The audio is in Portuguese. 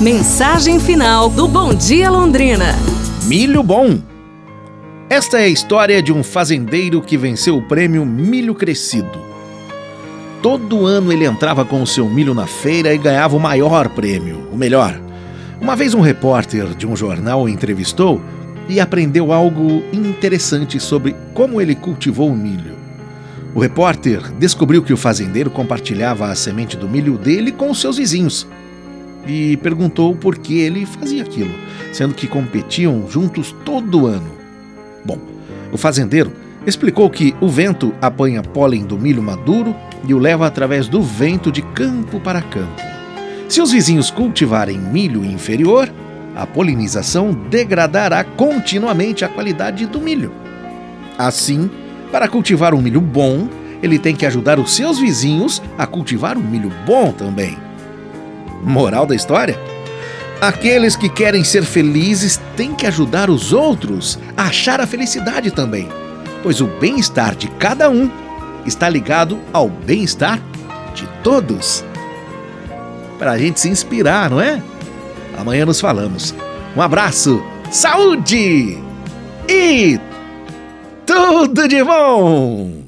Mensagem final do Bom Dia Londrina. Milho bom. Esta é a história de um fazendeiro que venceu o prêmio Milho Crescido. Todo ano ele entrava com o seu milho na feira e ganhava o maior prêmio, o melhor. Uma vez um repórter de um jornal o entrevistou e aprendeu algo interessante sobre como ele cultivou o milho. O repórter descobriu que o fazendeiro compartilhava a semente do milho dele com os seus vizinhos e perguntou por que ele fazia aquilo, sendo que competiam juntos todo ano. Bom, o fazendeiro explicou que o vento apanha pólen do milho maduro e o leva através do vento de campo para campo. Se os vizinhos cultivarem milho inferior, a polinização degradará continuamente a qualidade do milho. Assim, para cultivar um milho bom, ele tem que ajudar os seus vizinhos a cultivar um milho bom também. Moral da história? Aqueles que querem ser felizes têm que ajudar os outros a achar a felicidade também, pois o bem-estar de cada um está ligado ao bem-estar de todos. Para a gente se inspirar, não é? Amanhã nos falamos. Um abraço, saúde e tudo de bom!